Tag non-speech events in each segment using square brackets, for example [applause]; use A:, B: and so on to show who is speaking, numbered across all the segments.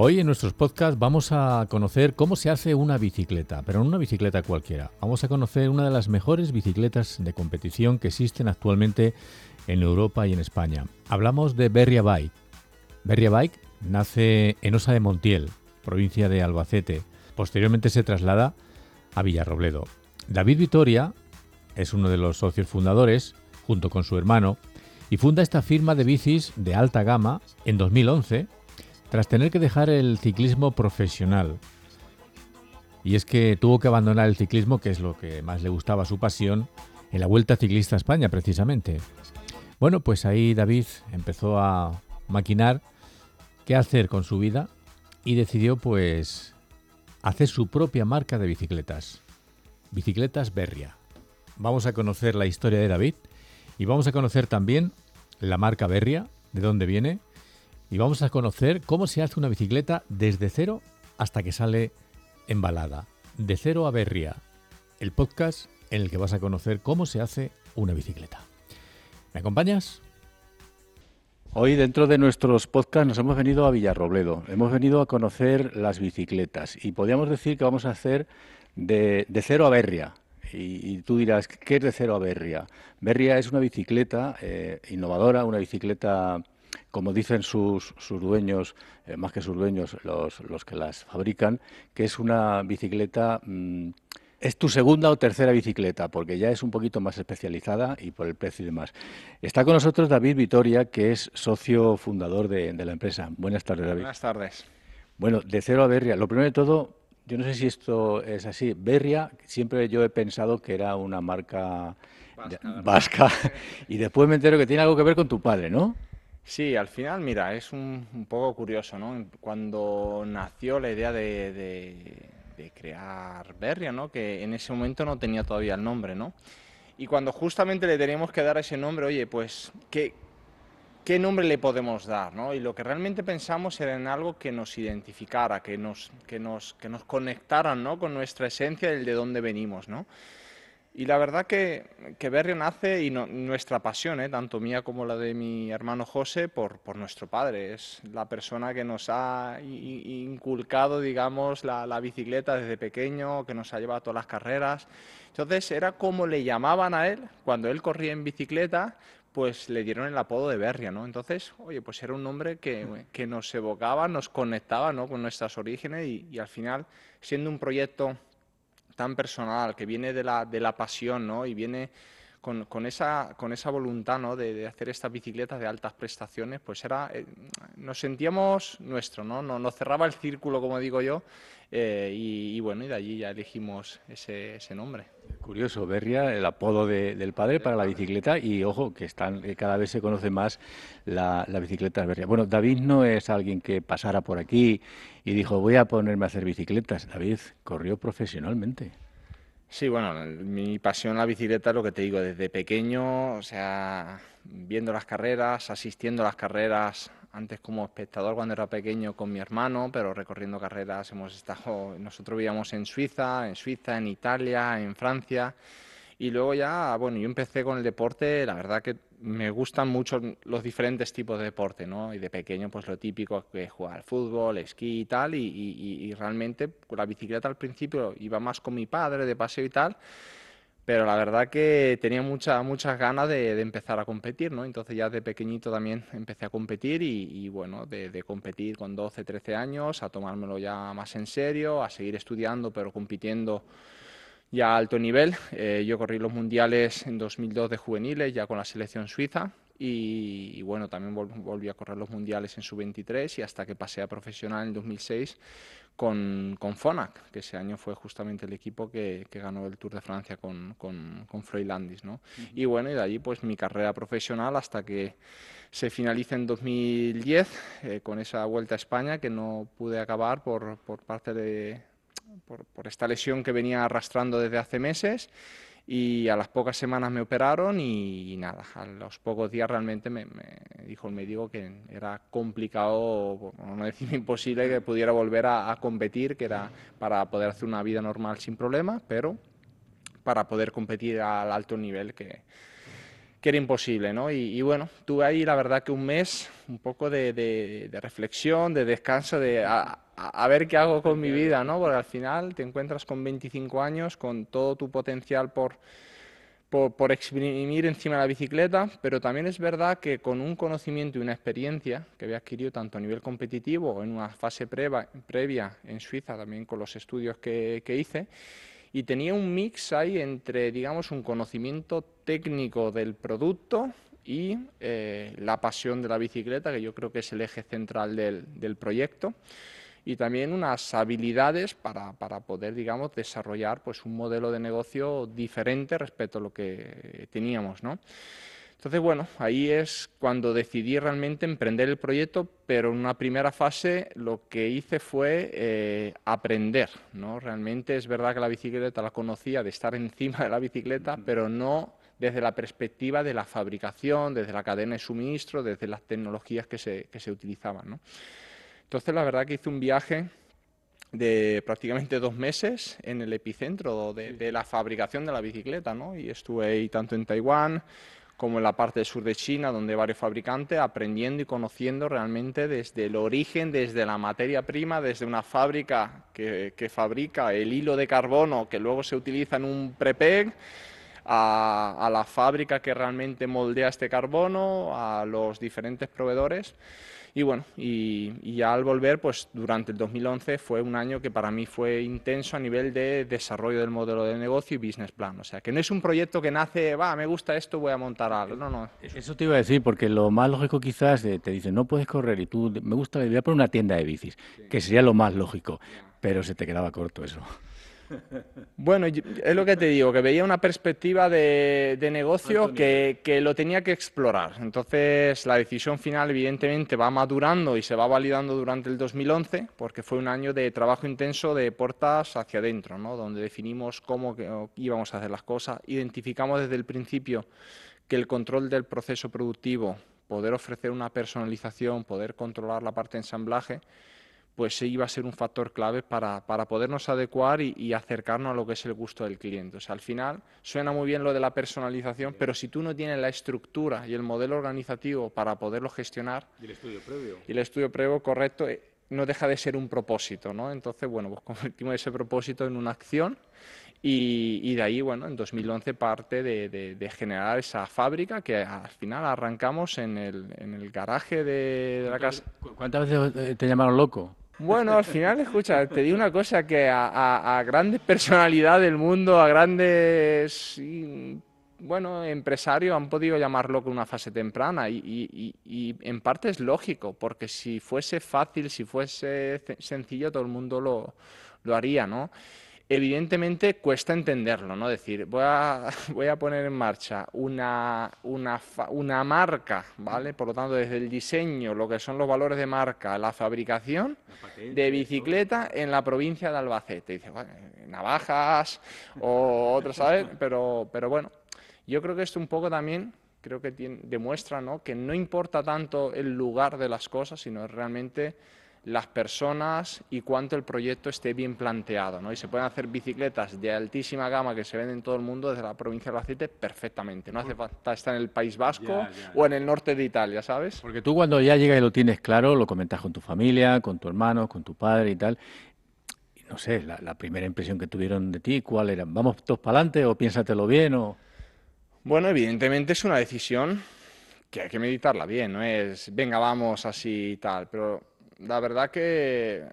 A: Hoy en nuestros podcasts vamos a conocer cómo se hace una bicicleta, pero no una bicicleta cualquiera. Vamos a conocer una de las mejores bicicletas de competición que existen actualmente en Europa y en España. Hablamos de Berria Bike. Berria Bike nace en Osa de Montiel, provincia de Albacete. Posteriormente se traslada a Villarrobledo. David Vitoria es uno de los socios fundadores, junto con su hermano, y funda esta firma de bicis de alta gama en 2011 tras tener que dejar el ciclismo profesional. Y es que tuvo que abandonar el ciclismo, que es lo que más le gustaba su pasión, en la Vuelta Ciclista a España precisamente. Bueno, pues ahí David empezó a maquinar qué hacer con su vida y decidió pues hacer su propia marca de bicicletas. Bicicletas Berria. Vamos a conocer la historia de David y vamos a conocer también la marca Berria, de dónde viene y vamos a conocer cómo se hace una bicicleta desde cero hasta que sale embalada. De cero a berria, el podcast en el que vas a conocer cómo se hace una bicicleta. ¿Me acompañas? Hoy dentro de nuestros podcasts nos hemos venido a Villarrobledo, hemos venido a conocer las bicicletas y podríamos decir que vamos a hacer de, cero a berria. Y, tú dirás, ¿qué es de cero a berria? Berria es una bicicleta eh, innovadora, una bicicleta como dicen sus, sus dueños, eh, más que sus dueños, los, los, que las fabrican, que es una bicicleta, mm, es tu segunda o tercera bicicleta, porque ya es un poquito más especializada y por el precio y demás. Está con nosotros David Vitoria, que es socio fundador de, la empresa. Buenas tardes, David.
B: Buenas tardes.
A: Bueno, de cero a Berria, lo primero de todo, yo no sé si esto es así. Berria, siempre yo he pensado que era una marca vasca, vasca [laughs] y después me entero que tiene algo que ver con tu padre, ¿no?
B: Sí, al final, mira, es un, poco curioso, ¿no? Cuando nació la idea de, crear Berria, ¿no? Que en ese momento no tenía todavía el nombre, ¿no? Y cuando justamente le teníamos que dar ese nombre, oye, pues, ¿qué, qué nombre le podemos dar, ¿no? Y lo que realmente pensamos era en algo que nos identificara, que nos, que nos, que nos conectara, ¿no? Con nuestra esencia, el de dónde venimos, ¿no? Y la verdad que, que Berrio nace y nuestra pasión, ¿eh? tanto mía como la de mi hermano José, por, por nuestro padre. Es la persona que nos ha inculcado, digamos, la, la, bicicleta desde pequeño, que nos ha llevado a todas las carreras. Entonces era como le llamaban a él cuando él corría en bicicleta, pues le dieron el apodo de Berria, ¿no? Entonces, oye, pues era un nombre que, que nos evocaba, nos conectaba, ¿no? Con nuestras orígenes y, y al final, siendo un proyecto tan personal, que viene de la, de la pasión, ¿no? Y viene con, con, esa, con esa voluntad, ¿no? De, de, hacer estas bicicletas de altas prestaciones, pues era, eh, nos sentíamos nuestro, ¿no? Nos, cerraba el círculo, como digo yo, eh, y, bueno, y de allí ya elegimos ese, ese nombre.
A: Curioso, Berria, el apodo del padre para la bicicleta y ojo, que están, cada vez se conoce más la, la bicicleta Berria. Bueno, David no es alguien que pasara por aquí y dijo voy a ponerme a hacer bicicletas. David corrió profesionalmente.
B: Sí, bueno, mi pasión la bicicleta lo que te digo, desde pequeño, o sea, viendo las carreras, asistiendo a las carreras, antes como espectador cuando era pequeño con mi hermano, pero recorriendo carreras hemos estado, nosotros vivíamos en Suiza, en Suiza, en Italia, en Francia, y luego ya, bueno, yo empecé con el deporte, la verdad que me gustan mucho los diferentes tipos de deporte, ¿no? Y de pequeño, pues lo típico que es jugar al fútbol, esquí y tal, y, y, realmente la bicicleta al principio iba más con mi padre de paseo y tal, pero la verdad que tenía muchas muchas ganas de, empezar a competir, ¿no? Entonces ya de pequeñito también empecé a competir y, bueno, de, de, competir con 12, 13 años, a tomármelo ya más en serio, a seguir estudiando, pero compitiendo ya a alto nivel. Eh, yo corrí los mundiales en 2002 de juveniles, ya con la selección suiza. Y, bueno, también volví a correr los mundiales en sub-23 y hasta que pasé a profesional en 2006 con, con Fonac, que ese año fue justamente el equipo que, que ganó el Tour de Francia con, con, con Freilandis. ¿no? Y bueno, y de allí pues mi carrera profesional hasta que se finaliza en 2010 eh, con esa vuelta a España que no pude acabar por, por parte de, por, esta lesión que venía arrastrando desde hace meses y a las pocas semanas me operaron y, nada, a los pocos días realmente me, dijo el médico que era complicado, no decir [laughs] imposible, que pudiera volver a, competir, que era para poder hacer una vida normal sin problemas, pero para poder competir al alto nivel que, que era imposible, ¿no? Y, bueno, tuve ahí la verdad que un mes, un poco de, reflexión, de descanso, de a, ver qué hago con mi vida, ¿no? Porque al final te encuentras con 25 años, con todo tu potencial por, por, exprimir encima de la bicicleta, pero también es verdad que con un conocimiento y una experiencia que había adquirido tanto a nivel competitivo o en una fase previa en Suiza, también con los estudios que, que hice, y tenía un mix ahí entre, digamos, un conocimiento técnico del producto y eh, la pasión de la bicicleta, que yo creo que es el eje central del, del proyecto, y también unas habilidades para, para, poder, digamos, desarrollar pues, un modelo de negocio diferente respecto a lo que teníamos, ¿no? Entonces, bueno, ahí es cuando decidí realmente emprender el proyecto, pero en una primera fase lo que hice fue eh, aprender, ¿no? Realmente es verdad que la bicicleta la conocía de estar [laughs] encima de la bicicleta, pero no desde la perspectiva de la fabricación, desde la cadena de suministro, desde las tecnologías que se, que se utilizaban, ¿no? Entonces, la verdad que hice un viaje de prácticamente dos meses en el epicentro de, de la fabricación de la bicicleta, ¿no? Y estuve ahí tanto en Taiwán, como en la parte sur de China, donde varios fabricantes, aprendiendo y conociendo realmente desde el origen, desde la materia prima, desde una fábrica que, fabrica el hilo de carbono que luego se utiliza en un prepeg, a, a la fábrica que realmente moldea este carbono, a los diferentes proveedores. Y bueno, y, ya al volver, pues durante el 2011 fue un año que para mí fue intenso a nivel de desarrollo del modelo de negocio y business plan. O sea, que no es un proyecto que nace, va, me gusta esto, voy a montar algo. No, no.
A: Eso te iba a decir, porque lo más lógico quizás te dicen, no puedes correr y tú, me gusta, voy a poner una tienda de bicis, que sería lo más lógico, pero se te quedaba corto eso.
B: Bueno, es lo que te digo, que veía una perspectiva de, negocio que, lo tenía que explorar. Entonces, la decisión final, evidentemente, va madurando y se va validando durante el 2011, porque fue un año de trabajo intenso de puertas hacia adentro, ¿no? donde definimos cómo íbamos a hacer las cosas, identificamos desde el principio que el control del proceso productivo, poder ofrecer una personalización, poder controlar la parte de ensamblaje, pues iba a ser un factor clave para, para podernos adecuar y, acercarnos a lo que es el gusto del cliente. O sea, al final suena muy bien lo de la personalización, pero si tú no tienes la estructura y el modelo organizativo para poderlo gestionar...
A: Y el estudio previo.
B: Y el estudio previo correcto, eh, no deja de ser un propósito, ¿no? Entonces, bueno, pues [laughs] convertimos ese propósito en una acción y, de ahí, bueno, en 2011 parte de, de, generar esa fábrica que al final arrancamos en el, en el garaje de, de la casa.
A: ¿Cuántas veces te llamaron loco?
B: Bueno, al final, escucha, te digo una cosa, que a, grandes personalidades del mundo, a grandes, bueno, empresarios han podido llamarlo con una fase temprana y, en parte es lógico, porque si fuese fácil, si fuese sencillo, todo el mundo lo, lo haría, ¿no? Evidentemente cuesta entenderlo, ¿no? decir, voy a, [laughs] voy a poner en marcha una, una, una, marca, ¿vale? Por lo tanto, desde el diseño, lo que son los valores de marca, la fabricación de bicicleta en la provincia de Albacete. Dice, bueno, navajas o otros, ¿sabes? [laughs] Pero, pero bueno, yo creo que esto un poco también creo que demuestra ¿no? que no importa tanto el lugar de las cosas, sino realmente las personas y cuánto el proyecto esté bien planteado. ¿no? Y se pueden hacer bicicletas de altísima gama que se ven en todo el mundo desde la provincia de Albacete perfectamente. No hace falta estar en el País Vasco o en el norte de Italia, ¿sabes?
A: Porque tú cuando ya llegas y lo tienes claro, lo comentas con tu familia, con tu hermano, con tu padre y tal. no sé, la, primera impresión que tuvieron de ti, ¿cuál era? ¿Vamos todos para adelante o piénsatelo bien? O...
B: Bueno, evidentemente es una decisión que hay que meditarla bien, no es venga, vamos así y tal, pero la verdad que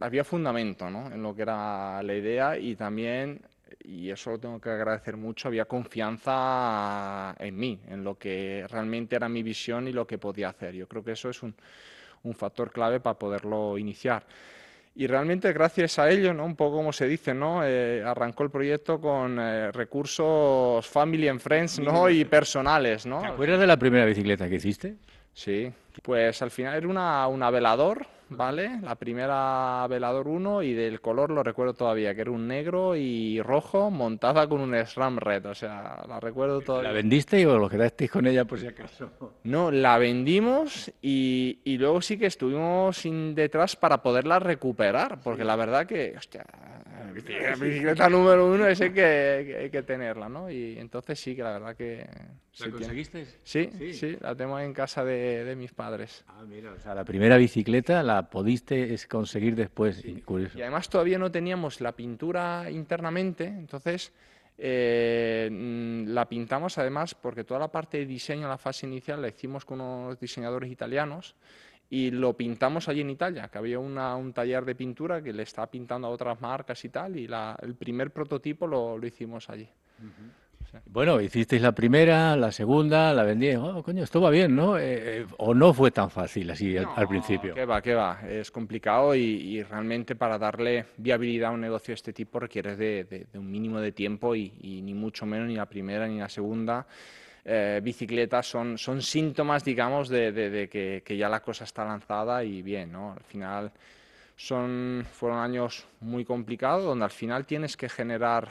B: había fundamento ¿no? en lo que era la idea y también, y eso lo tengo que agradecer mucho, había confianza en mí, en lo que realmente era mi visión y lo que podía hacer. Yo creo que eso es un, un factor clave para poderlo iniciar. Y realmente gracias a ello, ¿no? un poco como se dice, ¿no? Eh, arrancó el proyecto con eh, recursos family and friends ¿no? y personales. ¿no?
A: ¿Te acuerdas de la primera bicicleta que hiciste?
B: Sí, pues al final era una, una velador, ¿vale? La primera velador 1 y del color lo recuerdo todavía, que era un negro y rojo montada con un SRAM red, o sea, la recuerdo todavía.
A: ¿La vendiste o lo quedasteis con ella por si acaso?
B: No, la vendimos y, y luego sí que estuvimos sin detrás para poderla recuperar, porque la verdad que, hostia, [laughs] La bicicleta número uno es el que, hay que tenerla, ¿no? Y entonces sí, que la verdad que...
A: ¿La conseguiste?
B: Sí, sí, la tengo en casa de, mis padres.
A: Ah, mira, o sea, la primera bicicleta la pudiste conseguir después,
B: curioso. Y además todavía no teníamos la pintura internamente, entonces... Eh, mm, la pintamos además porque toda la parte de diseño, la fase inicial, la hicimos con unos diseñadores italianos y lo pintamos allí en Italia, que había un taller de pintura que le está pintando a otras marcas y tal, y el primer prototipo lo, hicimos allí.
A: Bueno, hicisteis la primera, la segunda, la vendí, oh, coño, esto va bien, ¿no? Eh, eh, ¿O no fue tan fácil así al principio?
B: Que va, que va, es complicado y, realmente para darle viabilidad a un negocio de este tipo requiere de, un mínimo de tiempo y, y, ni mucho menos ni la primera ni la segunda. Eh, bicicletas son, síntomas, digamos, de, que, ya la cosa está lanzada y bien, ¿no? Al final fueron años muy complicados donde al final tienes que generar,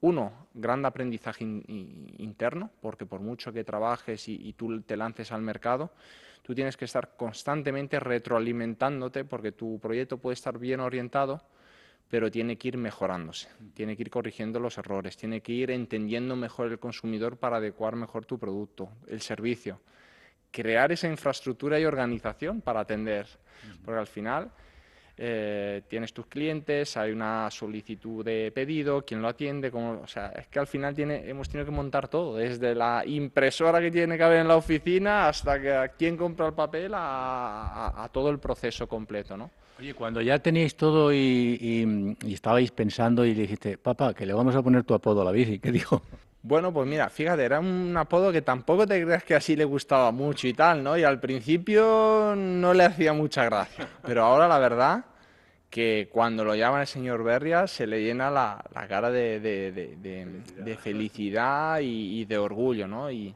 B: uno, gran aprendizaje interno, porque por mucho que trabajes y, y tú te lances al mercado, tú tienes que estar constantemente retroalimentándote porque tu proyecto puede estar bien orientado, pero tiene que ir mejorándose, tiene que ir corrigiendo los errores, tiene que ir entendiendo mejor el consumidor para adecuar mejor tu producto, el servicio, crear esa infraestructura y organización para atender, porque al final eh, tienes tus clientes, hay una solicitud de pedido, quién lo atiende, o sea, es que al final tiene, hemos tenido que montar todo, desde la impresora que tiene que haber en la oficina hasta que quién compra el papel a, a todo el proceso completo, ¿no?
A: Oye, cuando ya teníais todo y, estabais pensando y le dijiste, papá, que le vamos a poner tu apodo a la bici, ¿qué dijo?
B: Bueno, pues mira, fíjate, era un apodo que tampoco te creas que así le gustaba mucho y tal, ¿no? Y al principio no le hacía mucha gracia, pero ahora la verdad que cuando lo llaman el señor Berria se le llena la, cara de, felicidad y, y, de orgullo, ¿no? Y,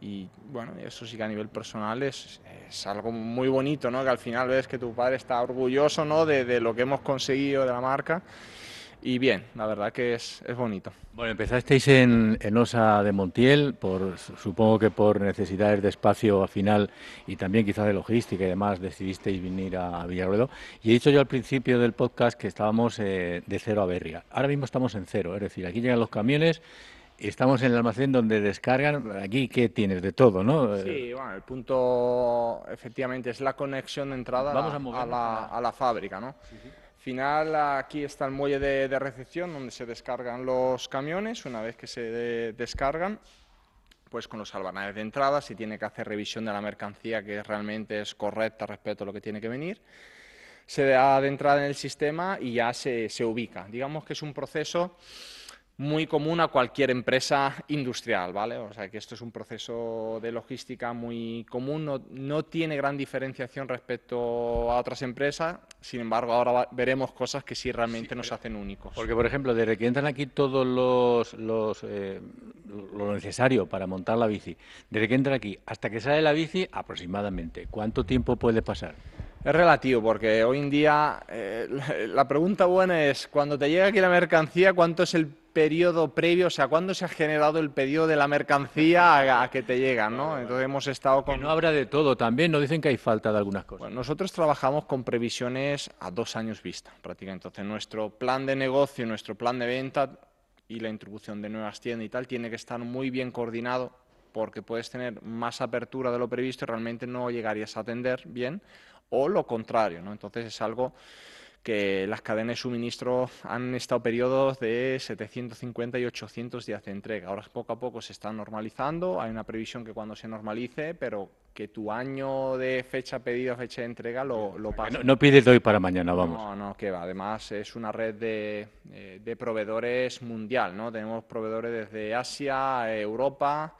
B: y bueno, eso sí que a nivel personal es, es, algo muy bonito, ¿no? Que al final ves que tu padre está orgulloso, ¿no? De, de lo que hemos conseguido de la marca. Y bien, la verdad que es, es bonito.
A: Bueno, empezasteis en, en, Osa de Montiel, por, supongo que por necesidades de espacio al final y también quizás de logística y demás, decidisteis venir a, Villarruedo. Y he dicho yo al principio del podcast que estábamos eh, de cero a Berria. Ahora mismo estamos en cero, es decir, aquí llegan los camiones Estamos en el almacén donde descargan, aquí ¿qué tienes de todo, ¿no?
B: Sí, bueno, el punto efectivamente es la conexión de entrada a, la, fábrica, ¿no? Final, aquí está el muelle de, recepción donde se descargan los camiones, una vez que se descargan, pues con los albanares de entrada, si tiene que hacer revisión de la mercancía que realmente es correcta respecto a lo que tiene que venir, se da de entrada en el sistema y ya se, se ubica. Digamos que es un proceso muy común a cualquier empresa industrial, ¿vale? O sea que esto es un proceso de logística muy común, no, no tiene gran diferenciación respecto a otras empresas, sin embargo ahora veremos cosas que sí realmente nos hacen únicos.
A: Porque, por ejemplo, desde que entran aquí todos los, los eh, lo necesario para montar la bici, desde que entra aquí hasta que sale la bici, aproximadamente, ¿cuánto tiempo puede pasar?
B: Es relativo, porque hoy en día eh, [laughs] la pregunta buena es, cuando te llega aquí la mercancía, ¿cuánto es el periodo previo, o sea, cuándo se ha generado el pedido de la mercancía a, que te llega, ¿no? Entonces hemos estado con...
A: Que no habrá de todo también, no dicen que hay falta de algunas cosas.
B: Bueno, nosotros trabajamos con previsiones a dos años vista, prácticamente. Entonces nuestro plan de negocio, nuestro plan de venta y la introducción de nuevas tiendas y tal tiene que estar muy bien coordinado porque puedes tener más apertura de lo previsto y realmente no llegarías a atender bien o lo contrario, ¿no? Entonces es algo que las cadenas de suministro han estado periodos de 750 y 800 días de entrega. Ahora poco a poco se está normalizando, hay una previsión que cuando se normalice, pero que tu año de fecha pedido, fecha de entrega lo, lo
A: No, no, pides de hoy para mañana, vamos.
B: No, no, que va. Además es una red de, eh, de proveedores mundial, ¿no? Tenemos proveedores desde Asia, Europa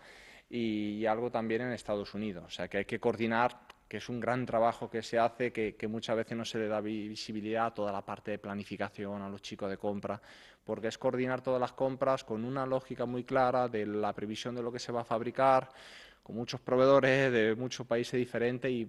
B: y algo también en Estados Unidos. O sea que hay que coordinar que es un gran trabajo que se hace, que, muchas veces no se le da visibilidad a toda la parte de planificación, a los chicos de compra, porque es coordinar todas las compras con una lógica muy clara de la previsión de lo que se va a fabricar, con muchos proveedores de muchos países diferentes y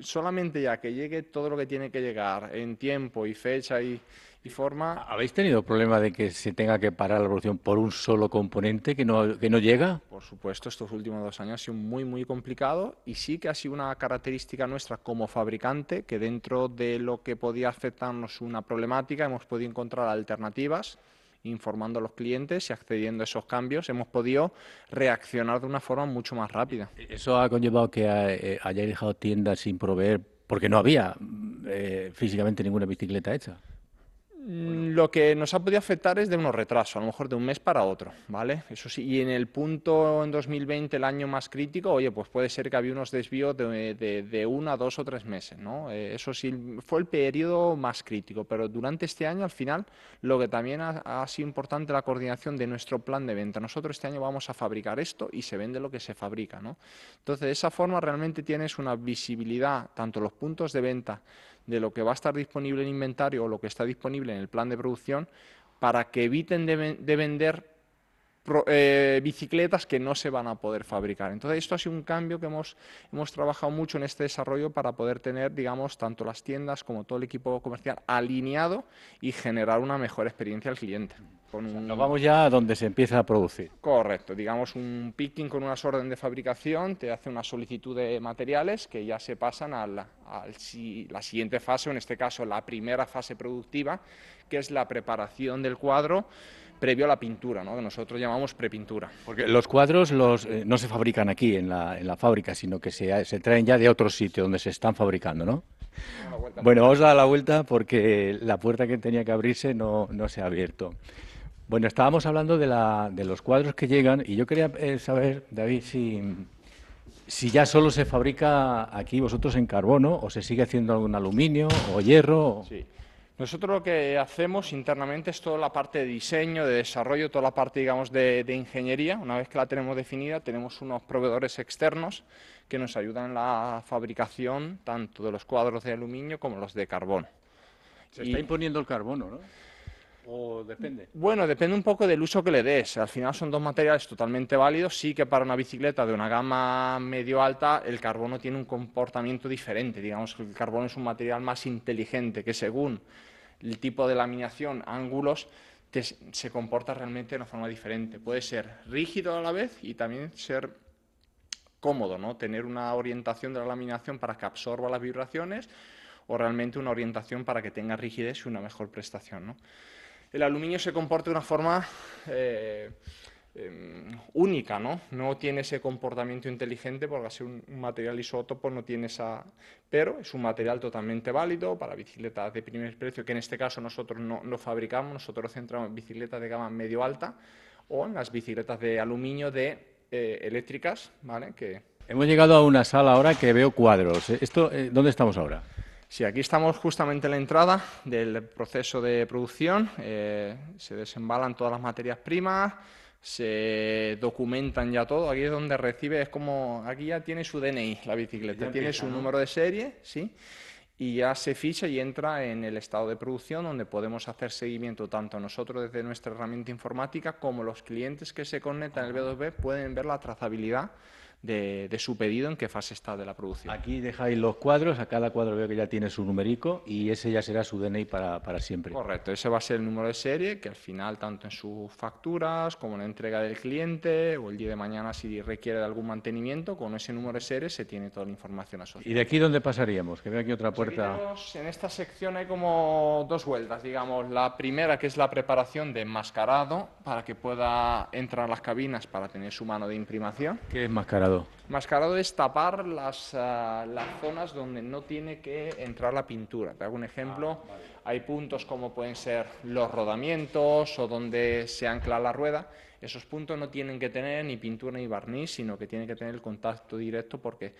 B: solamente ya que llegue todo lo que tiene que llegar en tiempo y fecha y, forma.
A: ¿Habéis tenido problema de que se tenga que parar la producción por un solo componente que no, que no llega?
B: Por supuesto, estos últimos dos años ha sido muy, muy complicado y sí que ha sido una característica nuestra como fabricante que dentro de lo que podía afectarnos una problemática hemos podido encontrar alternativas informando a los clientes y accediendo a esos cambios, hemos podido reaccionar de una forma mucho más rápida.
A: ¿Eso ha conllevado que eh, hayáis dejado tiendas sin proveer porque no había eh, físicamente ninguna bicicleta hecha?
B: Mm, lo que nos ha podido afectar es de unos retrasos, a lo mejor de un mes para otro, ¿vale? Eso sí, y en el punto en 2020, el año más crítico, oye, pues puede ser que había unos desvíos de, de, uno a dos o tres meses, ¿no? Eh, eso sí, fue el periodo más crítico, pero durante este año, al final, lo que también ha, sido importante la coordinación de nuestro plan de venta. Nosotros este año vamos a fabricar esto y se vende lo que se fabrica, ¿no? Entonces, de esa forma realmente tienes una visibilidad, tanto los puntos de venta, de lo que va a estar disponible en inventario o lo que está disponible en el plan de producción para que eviten de, vender eh, bicicletas que no se van a poder fabricar. Entonces, esto ha sido un cambio que hemos, hemos trabajado mucho en este desarrollo para poder tener, digamos, tanto las tiendas como todo el equipo comercial alineado y generar una mejor experiencia al cliente.
A: Nos vamos ya a donde se empieza a producir.
B: Correcto, digamos un picking con unas órdenes de fabricación, te hace una solicitud de materiales que ya se pasan a la, la siguiente fase, o en este caso la primera fase productiva, que es la preparación del cuadro previo a la pintura, ¿no? que nosotros llamamos prepintura.
A: Porque los cuadros los, eh, no se fabrican aquí en la, en la fábrica, sino que se, se, traen ya de otro sitio donde se están fabricando, ¿no? Bueno, vamos a dar la vuelta porque la puerta que tenía que abrirse no, no se ha abierto. Bueno, estábamos hablando de, la, de los cuadros que llegan y yo quería eh, saber, David, si, si ya solo se fabrica aquí vosotros en carbono o se sigue haciendo algún aluminio o hierro.
B: Sí. Nosotros lo que hacemos internamente es toda la parte de diseño, de desarrollo, toda la parte, digamos, de, de, ingeniería. Una vez que la tenemos definida, tenemos unos proveedores externos que nos ayudan en la fabricación tanto de los cuadros de aluminio como los de carbono.
A: Se está imponiendo el carbono, ¿no? ¿O depende?
B: Bueno, depende un poco del uso que le des. Al final son dos materiales totalmente válidos. Sí que para una bicicleta de una gama medio-alta el carbono tiene un comportamiento diferente. Digamos que el carbono es un material más inteligente que según el tipo de laminación, ángulos, se comporta realmente de una forma diferente. Puede ser rígido a la vez y también ser cómodo, ¿no? Tener una orientación de la laminación para que absorba las vibraciones o realmente una orientación para que tenga rigidez y una mejor prestación, ¿no? El aluminio se comporta de una forma eh, em, única, ¿no? No tiene ese comportamiento inteligente porque ser un, material isótopo no tiene esa... Pero es un material totalmente válido para bicicletas de primer precio, que en este caso nosotros no, fabricamos, nosotros centramos en bicicletas de gama medio-alta o en las bicicletas de aluminio de eh, eléctricas, ¿vale?
A: Hemos llegado a una sala ahora que veo cuadros. ¿Esto, eh, ¿Dónde estamos ahora?
B: Sí, aquí estamos justamente en la entrada del proceso de producción. Eh, se desembalan todas las materias primas, se documentan ya todo. Aquí es donde recibe, es como, aquí ya tiene su DNI la bicicleta, tiene su número de serie, ¿sí? Y ya se ficha y entra en el estado de producción donde podemos hacer seguimiento tanto nosotros desde nuestra herramienta informática como los clientes que se conectan al B2B pueden ver la trazabilidad de, su pedido, en qué fase está de la producción.
A: Aquí dejáis los cuadros, a cada cuadro veo que ya tiene su numerico y ese ya será su DNI para, para siempre.
B: Correcto, ese va a ser el número de serie que al final, tanto en sus facturas como en la entrega del cliente o el día de mañana si requiere de algún mantenimiento, con ese número de serie se tiene toda la información asociada.
A: ¿Y de aquí dónde pasaríamos? Que veo aquí otra puerta.
B: en esta sección hay como dos vueltas, digamos. La primera que es la preparación de enmascarado para que pueda entrar a las cabinas para tener su mano de imprimación.
A: ¿Qué es enmascarado?
B: Mascarado es tapar las, ah, las, zonas donde no tiene que entrar la pintura. Te hago un ejemplo. Ah, Hay puntos como pueden ser los rodamientos o donde se ancla la rueda. Esos puntos no tienen que tener ni pintura ni barniz, sino que tienen que tener el contacto directo porque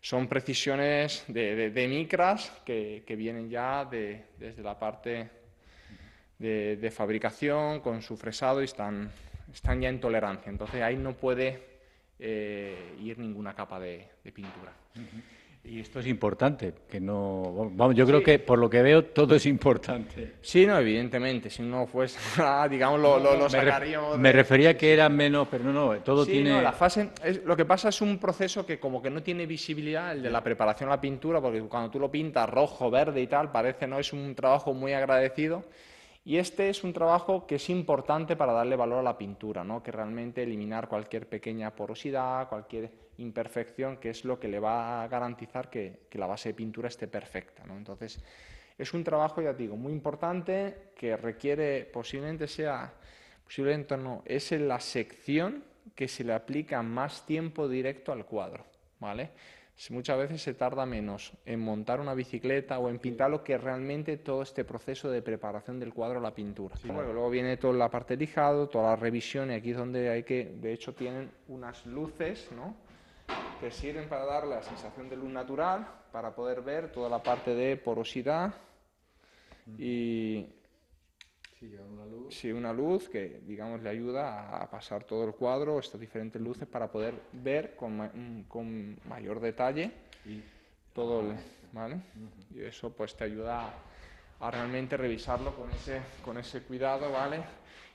B: son precisiones de, micras que, vienen ya desde la parte de, fabricación con su fresado y están, están ya en tolerancia. Entonces ahí no puede eh, ir ninguna capa de, pintura.
A: Y esto es importante, que no, vamos, yo creo que por lo que veo todo es importante.
B: Sí, no, evidentemente, si no fuese, [laughs] digamos, lo, lo, lo
A: sacaríamos. Me, refería que era menos, pero no, no, todo sí, tiene. No,
B: la fase, es, lo que pasa es un proceso que como que no tiene visibilidad, el de la preparación a la pintura, porque cuando tú lo pintas rojo, verde y tal, parece no es un trabajo muy agradecido. Y este es un trabajo que es importante para darle valor a la pintura, ¿no? que realmente eliminar cualquier pequeña porosidad, cualquier imperfección, que es lo que le va a garantizar que, la base de pintura esté perfecta. ¿no? Entonces, es un trabajo, ya digo, muy importante que requiere, posiblemente sea, posiblemente no, es en la sección que se le aplica más tiempo directo al cuadro. ¿vale? Muchas veces se tarda menos en montar una bicicleta o en pintarlo que realmente todo este proceso de preparación del cuadro a la pintura. luego viene toda la parte de lijado, toda la revisión y aquí es donde hay que, de hecho tienen unas luces, ¿no? que sirven para dar la sensación de luz natural, para poder ver toda la parte de porosidad y Sí, una luz. Sí, una luz que, digamos, le ayuda a pasar todo el cuadro, estas diferentes luces, para poder ver con, mm, con mayor detalle todo el, ¿vale? Y eso, pues, te ayuda a, realmente revisarlo con ese, con ese cuidado, ¿vale?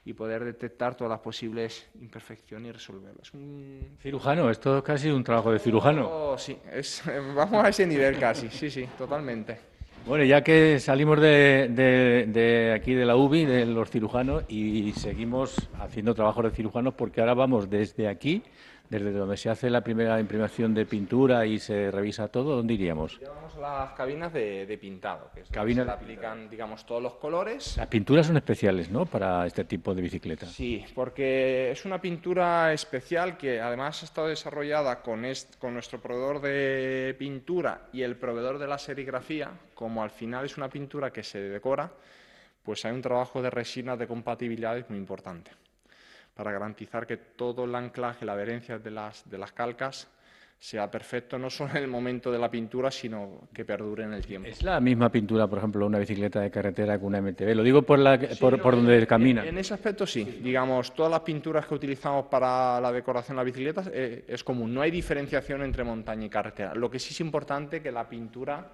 B: Y poder detectar todas las posibles imperfecciones y resolverlas.
A: Un... Cirujano, esto es casi un trabajo de cirujano.
B: Oh, sí, es, [laughs] vamos a ese nivel casi, sí, sí, totalmente.
A: Bueno, ya que salimos de, aquí de la UBI, de los cirujanos, y seguimos haciendo trabajos de cirujanos, porque ahora vamos desde aquí, desde donde se hace la primera imprimación de pintura y se revisa todo, ¿dónde iríamos?
B: Vamos a las cabinas de, pintado, que es se aplican, digamos, todos los colores.
A: Las pinturas son especiales, ¿no?, para este tipo de bicicleta.
B: Sí, porque es una pintura especial que además ha estado desarrollada con, con nuestro proveedor de pintura y el proveedor de la serigrafía, como al final es una pintura que se decora, pues hay un trabajo de resina de compatibilidad muy importante para garantizar que todo el anclaje, la adherencia de las, de las calcas sea perfecto no solo en el momento de la pintura, sino que perdure en el tiempo.
A: ¿Es la misma pintura, por ejemplo, una bicicleta de carretera que una MTB? Lo digo por, la, por, donde camina.
B: En, ese aspecto sí. Digamos, todas las pinturas que utilizamos para la decoración de las bicicletas eh, es común. No hay diferenciación entre montaña y carretera. Lo que sí es importante es que la pintura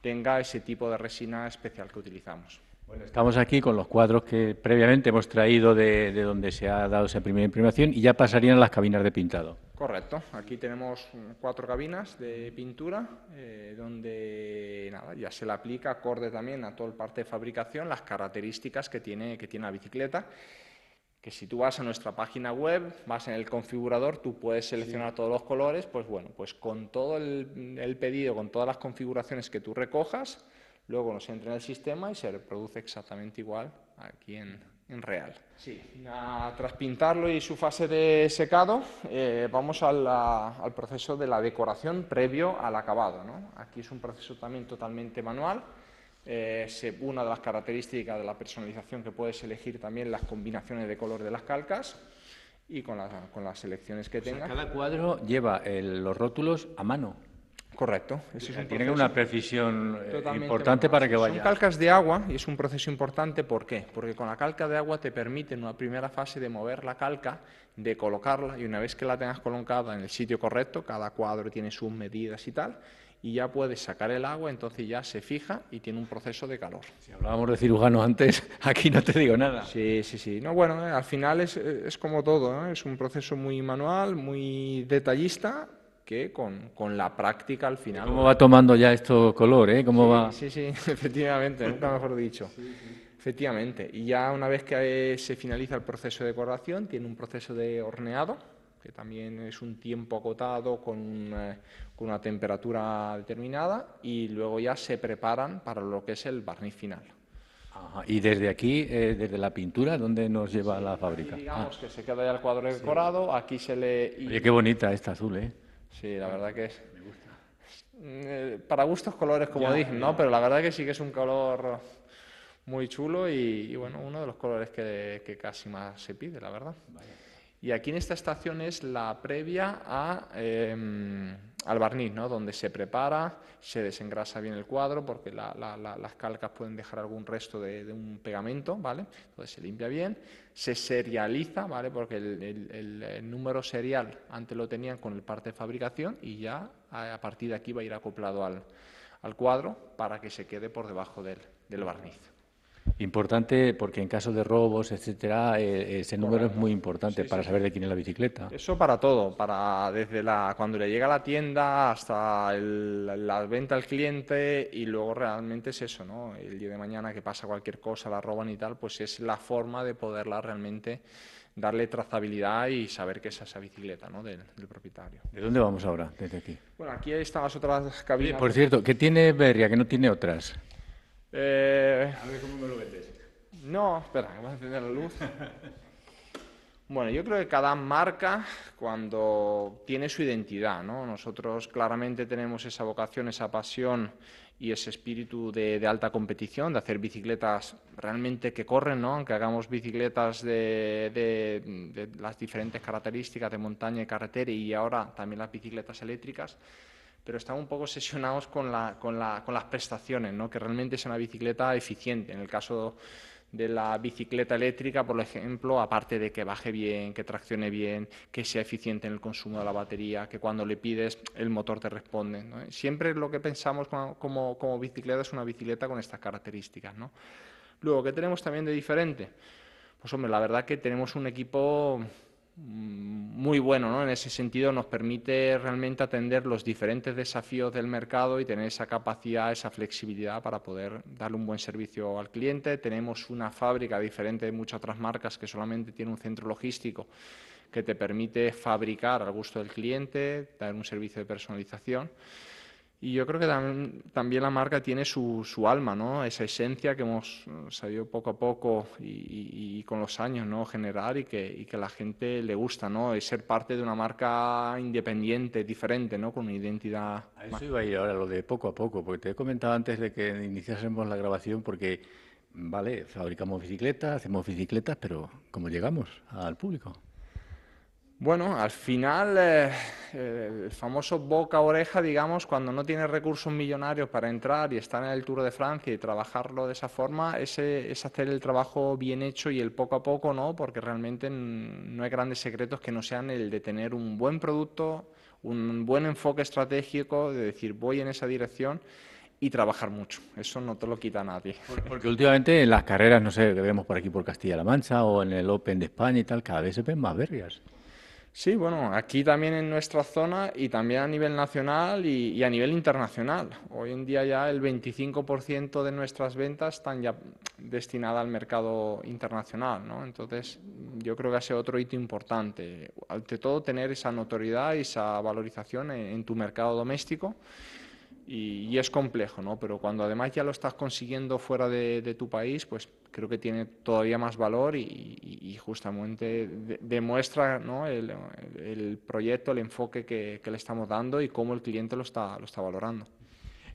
B: tenga ese tipo de resina especial que utilizamos.
A: Bueno, estamos aquí con los cuadros que previamente hemos traído de, donde se ha dado esa primera imprimación y ya pasarían a las cabinas de pintado.
B: Correcto, aquí tenemos cuatro cabinas de pintura eh, donde nada, ya se le aplica acorde también a toda la parte de fabricación las características que tiene, que tiene la bicicleta que si tú vas a nuestra página web, vas en el configurador, tú puedes seleccionar todos los colores, pues bueno, pues con todo el, pedido, con todas las configuraciones que tú recojas, luego nos entra en el sistema y se reproduce exactamente igual aquí en, real. Sí, tras pintarlo y su fase de secado, eh, vamos al proceso de la decoración previo al acabado. ¿no? Aquí es un proceso también totalmente manual. Eh, una de las características de la personalización que puedes elegir también las combinaciones de color de las calcas y con, con las selecciones que tengas.
A: cada cuadro lleva los rótulos a mano.
B: Correcto.
A: tiene una precisión eh, importante para que vaya.
B: Son calcas de agua y es un proceso importante. ¿Por qué? Porque con la calca de agua te permite en una primera fase de mover la calca, de colocarla y una vez que la tengas colocada en el sitio correcto, cada cuadro tiene sus medidas y tal, y ya puedes sacar el agua, entonces ya se fija y tiene un proceso de calor.
A: Si hablábamos de cirujano antes, [laughs] aquí no te digo nada.
B: Sí, sí, sí. No, bueno, eh, al final es, es, como todo, es un proceso muy manual, muy detallista, que con, con, la práctica al final...
A: ¿Cómo va tomando ya esto color? Eh? ¿Cómo
B: sí,
A: va?
B: sí, sí, [laughs] efectivamente, nunca mejor dicho. Efectivamente. Y ya una vez que se finaliza el proceso de decoración, tiene un proceso de horneado, que también es un tiempo acotado con, con una temperatura determinada, y luego ya se preparan para lo que es el barniz final.
A: Y desde aquí, eh, desde la pintura, ¿dónde nos lleva la fábrica?
B: Digamos ah. que se queda ya el cuadro decorado, aquí se le...
A: Oye, qué bonita esta azul, ¿eh?
B: Sí, la verdad que es. Me gusta. Eh, para gustos colores, como dije, ¿no? Pero la verdad que sí que es un color muy chulo y, bueno, uno de los colores que, casi más se pide, la verdad. Y aquí en esta estación es la previa a, em, al barniz, ¿no? donde se prepara, se desengrasa bien el cuadro porque las calcas pueden dejar algún resto de, un pegamento, ¿vale? Entonces se limpia bien, se serializa, ¿vale? Porque el, número serial antes lo tenían con el parte de fabricación y ya a, partir de aquí va a ir acoplado al, cuadro para que se quede por debajo del barniz.
A: Importante porque en caso de robos, etcétera, eh, ese número es muy importante para saber de quién es la bicicleta.
B: Eso para todo, para desde la cuando le llega a la tienda hasta la venta al cliente y luego realmente es eso, ¿no? El día de mañana que pasa cualquier cosa, la roban y tal, pues es la forma de poderla realmente darle trazabilidad y saber que es esa bicicleta ¿no? del, propietario.
A: ¿De dónde vamos ahora, desde aquí?
B: Bueno, aquí están las otras cabinas.
A: por cierto, ¿qué tiene Berria que no tiene otras?
B: Eh, a ver cómo me lo vendes. No, espera, vamos a encender la luz. Bueno, yo creo que cada marca, cuando tiene su identidad, ¿no? Nosotros claramente tenemos esa vocación, esa pasión y ese espíritu de, alta competición, de hacer bicicletas realmente que corren, ¿no? Aunque hagamos bicicletas de, de las diferentes características de montaña y carretera y ahora también las bicicletas eléctricas pero estamos un poco obsesionados con, la, con, la, con las prestaciones, ¿no? que realmente sea una bicicleta eficiente. En el caso de la bicicleta eléctrica, por ejemplo, aparte de que baje bien, que traccione bien, que sea eficiente en el consumo de la batería, que cuando le pides el motor te responde. Siempre lo que pensamos como, como, bicicleta es una bicicleta con estas características. ¿no? Luego, ¿qué tenemos también de diferente? Pues hombre, la verdad que tenemos un equipo muy bueno, ¿no? En ese sentido nos permite realmente atender los diferentes desafíos del mercado y tener esa capacidad, esa flexibilidad para poder darle un buen servicio al cliente. Tenemos una fábrica diferente de muchas otras marcas que solamente tiene un centro logístico que te permite fabricar al gusto del cliente, dar un servicio de personalización. Y yo creo que también, la marca tiene su, su, alma, ¿no? Esa esencia que hemos sabido poco a poco y, con los años, ¿no? Generar y que, y que, a la gente le gusta, ¿no? Es ser parte de una marca independiente, diferente, ¿no? Con una identidad...
A: A eso iba a ir ahora, lo de poco a poco, porque te he comentado antes de que iniciásemos la grabación, porque, vale, fabricamos bicicletas, hacemos bicicletas, pero ¿cómo llegamos al público?
B: Bueno, al final eh, el famoso boca oreja, digamos, cuando no tienes recursos millonarios para entrar y estar en el Tour de Francia y trabajarlo de esa forma, ese, es hacer el trabajo bien hecho y el poco a poco, ¿no? Porque realmente no hay grandes secretos que no sean el de tener un buen producto, un buen enfoque estratégico, de decir voy en esa dirección y trabajar mucho. Eso no te lo quita nadie.
A: Porque últimamente en las carreras, no sé, que vemos por aquí por Castilla-La Mancha o en el Open de España y tal, cada vez se ven más berrias.
B: Sí, bueno, aquí también en nuestra zona y también a nivel nacional y, a nivel internacional. Hoy en día ya el 25% de nuestras ventas están ya destinadas al mercado internacional, ¿no? Entonces, yo creo que hace otro hito importante. Ante todo, tener esa notoriedad y esa valorización en tu mercado doméstico y, es complejo, ¿no? Pero cuando además ya lo estás consiguiendo fuera de, tu país, pues creo que tiene todavía más valor y, justamente demuestra ¿no? el, proyecto, el enfoque que, le estamos dando y cómo el cliente lo está, lo está valorando.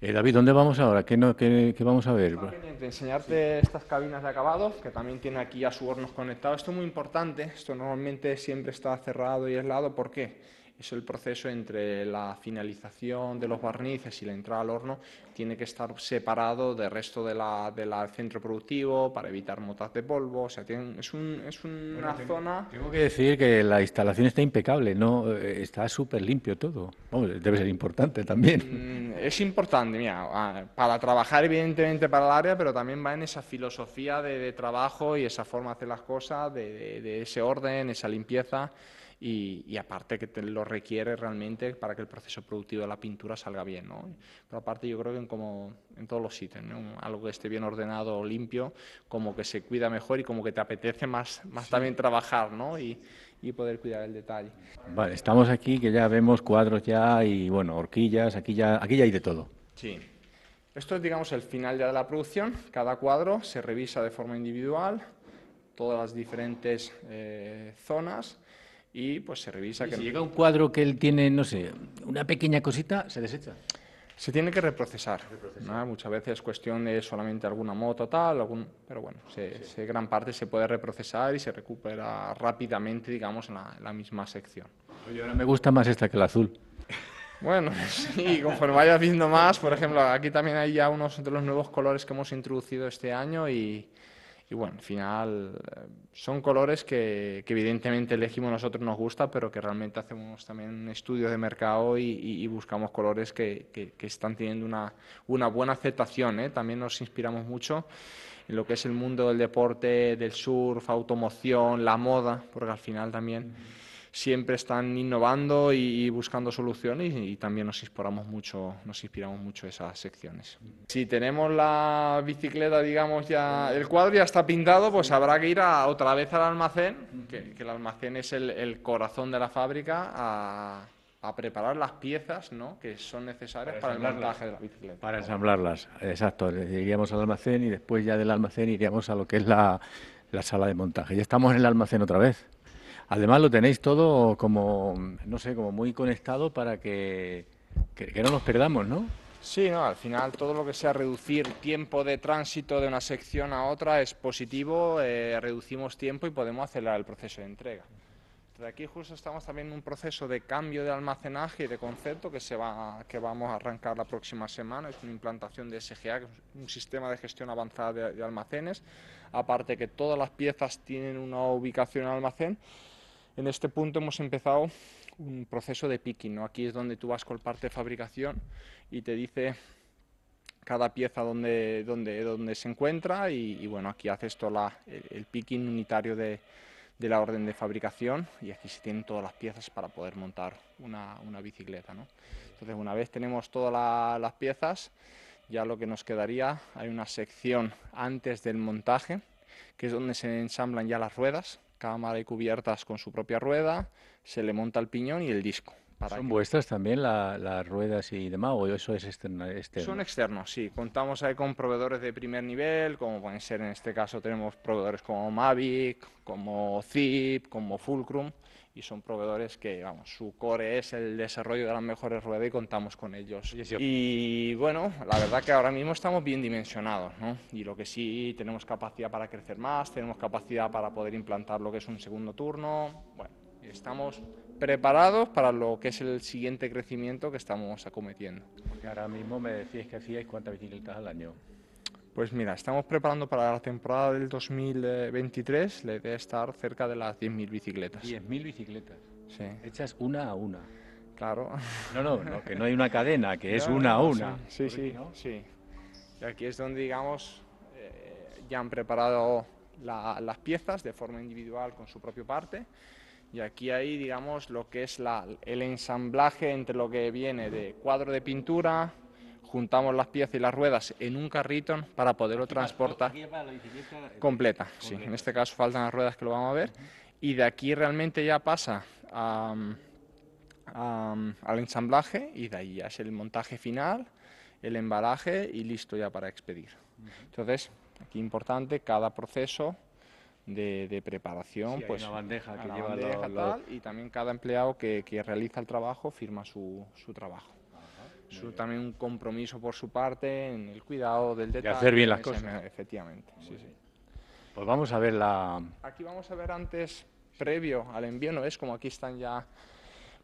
A: Eh, David, ¿dónde vamos ahora? ¿Qué, no, qué, vamos a ver?
B: enseñarte estas cabinas de acabado, que también tiene aquí a su horno conectado. Esto es muy importante, esto normalmente siempre está cerrado y aislado. ¿Por qué? Es el proceso entre la finalización de los barnices y la entrada al horno tiene que estar separado del resto del centro productivo para evitar motas de polvo. O sea, es, una zona...
A: Tengo que decir que la instalación está impecable, no eh, está súper limpio todo. debe ser importante también.
B: Mm, es importante, mira, para trabajar evidentemente para el área, pero también va en esa filosofía de, trabajo y esa forma de hacer las cosas, de ese orden, esa limpieza y, aparte que te lo requiere realmente para que el proceso productivo de la pintura salga bien. ¿no? Pero aparte yo creo que en, como, en todos los sitios, algo que esté bien ordenado, limpio, como que se cuida mejor y como que te apetece más, más también trabajar ¿no? y, y poder cuidar el detalle.
A: Vale, estamos aquí que ya vemos cuadros ya y bueno, horquillas, aquí ya, aquí ya hay de todo.
B: Sí. Esto es, digamos, el final ya de la producción. Cada cuadro se revisa de forma individual, todas las diferentes eh, zonas y pues se revisa.
A: que si llega un cuadro que él tiene, no sé, una pequeña cosita, se desecha.
B: Se tiene que reprocesar. Muchas veces es cuestión de solamente alguna moto tal, algún, pero bueno, se, gran parte se puede reprocesar y se recupera rápidamente, digamos, en la, misma sección.
A: Oye, ahora me gusta más esta que la azul. [laughs]
B: Bueno, sí, conforme vayas viendo más, por ejemplo, aquí también hay ya unos de los nuevos colores que hemos introducido este año y, y bueno, al final eh, son colores que, evidentemente elegimos nosotros, nos gusta, pero que realmente hacemos también un estudio de mercado y, y, buscamos colores que, están teniendo una, una buena aceptación. ¿eh? También nos inspiramos mucho en lo que es el mundo del deporte, del surf, automoción, la moda, porque al final también siempre están innovando y, buscando soluciones y, también nos inspiramos mucho, nos inspiramos mucho esas secciones. Si tenemos la bicicleta, digamos ya, el cuadro ya está pintado, pues habrá que ir a, otra vez al almacén, que, el almacén es el, corazón de la fábrica, a, preparar las piezas ¿no? que son necesarias para, el montaje de la bicicleta.
A: Para ensamblarlas, exacto. Iríamos al almacén y después ya del almacén iríamos a lo que es la, la sala de montaje. Ya estamos en el almacén otra vez. Además lo tenéis todo como, no sé, como muy conectado para que, que, no nos perdamos, ¿no?
B: Sí, no, al final todo lo que sea reducir tiempo de tránsito de una sección a otra es positivo, eh, reducimos tiempo y podemos acelerar el proceso de entrega. De aquí justo estamos también en un proceso de cambio de almacenaje y de concepto que, se va, que vamos a arrancar la próxima semana. Es una implantación de SGA, que es un sistema de gestión avanzada de, de almacenes. Aparte que todas las piezas tienen una ubicación en almacén en este punto hemos empezado un proceso de picking, ¿no? Aquí es donde tú vas con parte de fabricación y te dice cada pieza donde, donde, donde se encuentra y, bueno, aquí haces todo la, el, picking unitario de, la orden de fabricación y aquí se tienen todas las piezas para poder montar una, una bicicleta, ¿no? Entonces una vez tenemos todas las piezas, ya lo que nos quedaría, hay una sección antes del montaje, que es donde se ensamblan ya las ruedas, cámara y cubiertas con su propia rueda, se le monta el piñón y el disco.
A: ¿Son vuestras también las ruedas y demás o eso es externo,
B: Son externos, sí. Contamos ahí con proveedores de primer nivel, como pueden ser en este caso tenemos proveedores como Mavic, como Zip, como Fulcrum y son proveedores que, vamos, su core es el desarrollo de las mejores ruedas y contamos con ellos. Y bueno, la verdad que ahora mismo estamos bien dimensionados, ¿no? Y lo que sí, tenemos capacidad para crecer más, tenemos capacidad para poder implantar lo que es un segundo turno, bueno, estamos preparados para lo que es el siguiente crecimiento que estamos acometiendo.
A: Porque ahora mismo me decías que hacíais cuántas bicicletas al año.
B: Pues mira, estamos preparando para la temporada del 2023, la idea es estar cerca de las 10.000 bicicletas.
A: 10.000 bicicletas.
B: Sí.
A: Hechas una a una.
B: Claro.
A: No, no, que no hay una cadena, que es una a una.
B: Sí, sí, sí, Y aquí es donde, digamos, eh, ya han preparado las piezas de forma individual con su propia parte. Y aquí hay, digamos, lo que es la, el ensamblaje entre lo que viene de cuadro de pintura, juntamos las piezas y las ruedas en un carrito para poderlo transportar completa. Sí, en este caso faltan las ruedas que lo vamos a ver. Y de aquí realmente ya pasa al ensamblaje y de ahí ya es el montaje final, el embalaje y listo ya para expedir. Entonces, aquí importante, cada proceso de, preparación, pues
A: una bandeja que lleva
B: y también cada empleado que, que, realiza el trabajo firma su, su trabajo también un compromiso por su parte en el cuidado del detalle.
A: De hacer bien las cosas.
B: Efectivamente, sí, sí.
A: Pues vamos a ver la...
B: Aquí vamos a ver antes, previo al envío, ¿no es? Como aquí están ya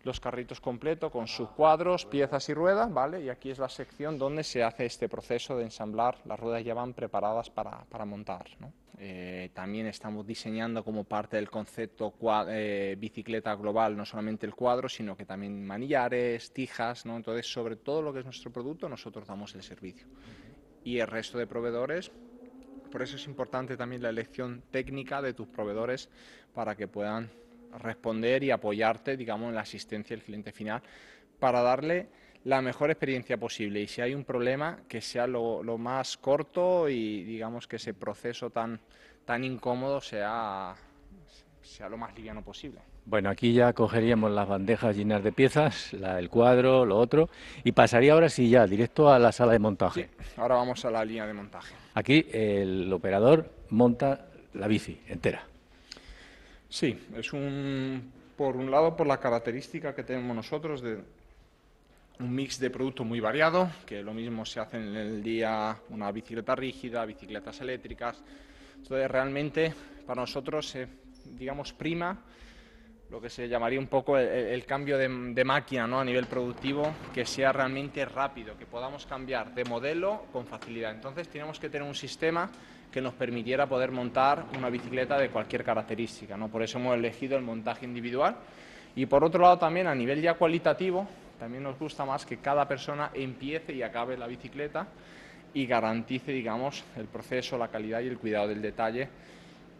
B: los carritos completos con sus cuadros, piezas y ruedas, ¿vale? Y aquí es la sección donde se hace este proceso de ensamblar. Las ruedas ya van preparadas para, para montar, ¿no? Eh, también estamos diseñando como parte del concepto eh, bicicleta global no solamente el cuadro, sino que también manillares, tijas, ¿no? Entonces, sobre todo lo que es nuestro producto, nosotros damos el servicio. Y el resto de proveedores, por eso es importante también la elección técnica de tus proveedores para que puedan responder y apoyarte, digamos, en la asistencia del cliente final para darle la mejor experiencia posible y si hay un problema que sea lo, más corto y digamos que ese proceso tan, tan incómodo sea, sea lo más liviano posible.
A: Bueno, aquí ya cogeríamos las bandejas llenas de piezas, la, el cuadro, lo otro, y pasaría ahora sí ya directo a la sala de montaje.
B: Sí, ahora vamos a la línea de montaje.
A: Aquí el operador monta la bici entera.
B: Sí, es un, por un lado por la característica que tenemos nosotros de un mix de productos muy variado, que lo mismo se hace en el día una bicicleta rígida, bicicletas eléctricas. Entonces realmente para nosotros, digamos, prima lo que se llamaría un poco el, cambio de, máquina ¿no? a nivel productivo, que sea realmente rápido, que podamos cambiar de modelo con facilidad. Entonces tenemos que tener un sistema que nos permitiera poder montar una bicicleta de cualquier característica. ¿no? Por eso hemos elegido el montaje individual. Y por otro lado también a nivel ya cualitativo, también nos gusta más que cada persona empiece y acabe la bicicleta y garantice, digamos, el proceso, la calidad y el cuidado del detalle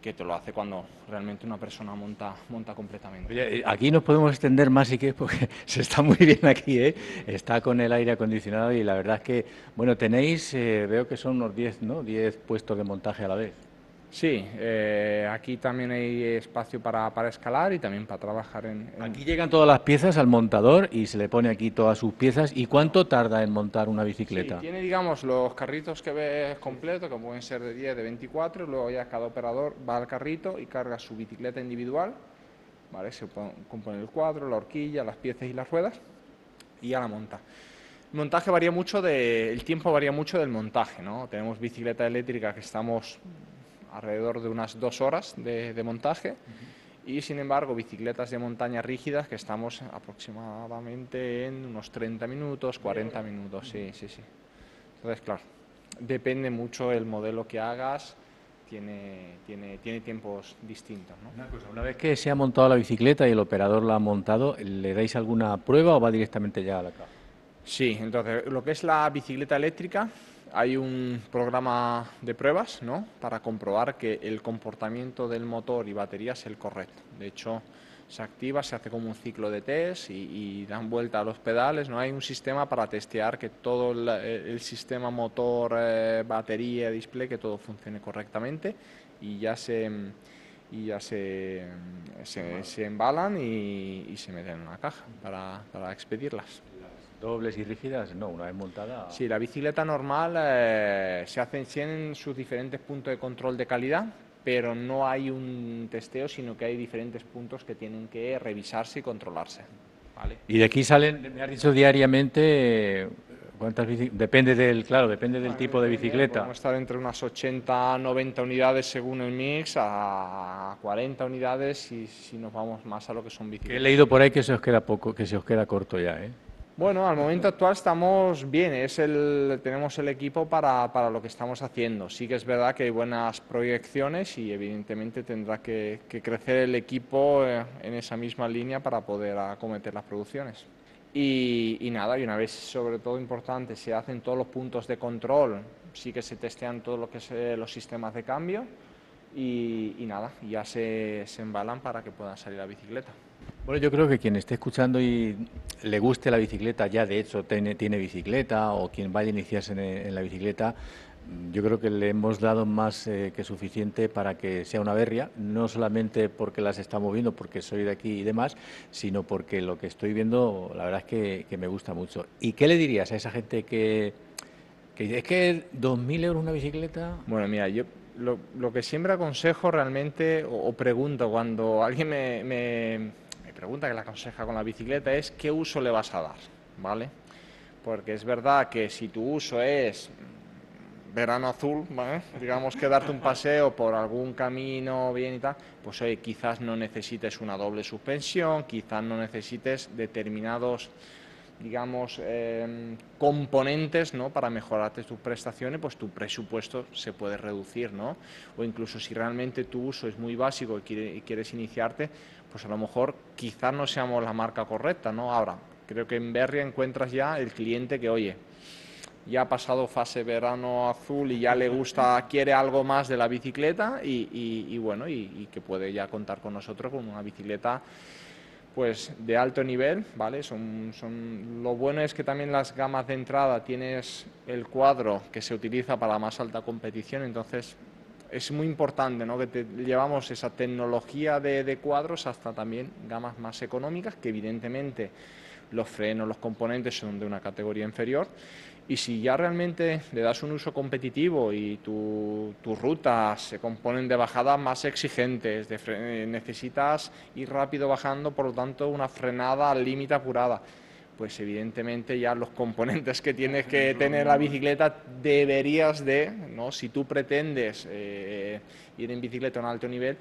B: que te lo hace cuando realmente una persona monta, monta completamente.
A: Oye, eh, aquí nos podemos extender más si quieres porque [laughs] se está muy bien aquí, ¿eh? está con el aire acondicionado y la verdad es que, bueno, tenéis, eh, veo que son unos 10, ¿no? 10 puestos de montaje a la vez.
B: Sí, eh, aquí también hay espacio para, escalar y también para trabajar en,
A: Aquí llegan todas las piezas al montador y se le pone aquí todas sus piezas. ¿Y cuánto tarda en montar una bicicleta?
B: tiene, digamos, los carritos que ves completos, que pueden ser de 10, de 24, luego ya cada operador va al carrito y carga su bicicleta individual, ¿vale? Se compone el cuadro, la horquilla, las piezas y las ruedas y ya la monta. El montaje varía mucho, de, el tiempo varía mucho del montaje, ¿no? Tenemos bicicleta eléctrica que estamos alrededor de unas dos horas de, montaje. Y sin embargo, bicicletas de montaña rígidas que estamos aproximadamente en unos 30 minutos, 40 minutos, sí, sí, sí. Entonces, claro, depende mucho el modelo que hagas, tiene, tiene, tiene tiempos distintos.
A: Una, una vez que se ha montado la bicicleta y el operador la ha montado, ¿le dais alguna prueba o va directamente ya a la caja?
B: Sí, entonces lo que es la bicicleta eléctrica, hay un programa de pruebas ¿no? para comprobar que el comportamiento del motor y batería es el correcto. De hecho, se activa, se hace como un ciclo de test y, dan vuelta a los pedales. No hay un sistema para testear que todo el, sistema motor, eh, batería, display, que todo funcione correctamente y ya se y ya se, se, embalan y, se meten en una caja para, para expedirlas.
A: ¿Dobles y rígidas? No, una vez montada.
B: Sí, la bicicleta normal eh, se hacen, tienen sus diferentes puntos de control de calidad, pero no hay un testeo, sino que hay diferentes puntos que tienen que revisarse y controlarse. ¿vale?
A: Y de aquí salen, me has dicho diariamente, ¿cuántas Depende del, claro, depende del tipo de bicicleta.
B: Podemos estar entre unas 80 90 unidades según el mix, a 40 unidades y si nos vamos más a lo que son bicicletas.
A: he leído por ahí que se os queda poco, que se os queda corto ya, ¿eh?
B: Bueno, al momento actual estamos bien, es el, tenemos el equipo para, para, lo que estamos haciendo. Sí que es verdad que hay buenas proyecciones y evidentemente tendrá que, crecer el equipo eh, en esa misma línea para poder acometer las producciones. Y, nada, y una vez sobre todo importante, se hacen todos los puntos de control, sí que se testean todo lo que eh, los sistemas de cambio y, nada, ya se, se embalan para que puedan salir a bicicleta.
A: Bueno, yo creo que quien esté escuchando y le guste la bicicleta, ya de hecho tiene, bicicleta o quien vaya a iniciarse en, la bicicleta, yo creo que le hemos dado más eh, que suficiente para que sea una berria, no solamente porque las estamos viendo, porque soy de aquí y demás, sino porque lo que estoy viendo, la verdad es que, me gusta mucho. ¿Y qué le dirías a esa gente que, que es que 2.000 euros una bicicleta?
B: Bueno, mira, yo lo, que siempre aconsejo realmente o, pregunto cuando alguien me pregunta que le aconseja con la bicicleta es qué uso le vas a dar, ¿vale? Porque es verdad que si tu uso es verano azul, [laughs] digamos que darte un paseo por algún camino bien y tal, pues quizás no necesites una doble suspensión, quizás no necesites determinados digamos, em, componentes ¿no? para mejorarte tus prestaciones, pues tu presupuesto se puede reducir, ¿no? O incluso si realmente tu uso es muy básico y, quieres iniciarte, pues a lo mejor quizás no seamos la marca correcta, ¿no? Ahora, creo que en Berria encuentras ya el cliente que, oye, ya ha pasado fase verano azul y ya le gusta, quiere algo más de la bicicleta y, bueno, y que puede ya contar con nosotros con una bicicleta pues de alto nivel, ¿vale? Son, son, lo bueno es que también las gamas de entrada tienes el cuadro que se utiliza para la más alta competición, entonces es muy importante ¿no? que te, llevamos esa tecnología de, de, cuadros hasta también gamas más económicas, que evidentemente los frenos, los componentes son de una categoría inferior y si ya realmente le das un uso competitivo y tus rutas se componen de bajadas más exigentes, de necesitas ir rápido bajando, por lo tanto una frenada al límite apurada, pues evidentemente ya los componentes que tienes [laughs] que tener la bicicleta deberías de, ¿no? si tú pretendes eh, ir en bicicleta a un alto nivel,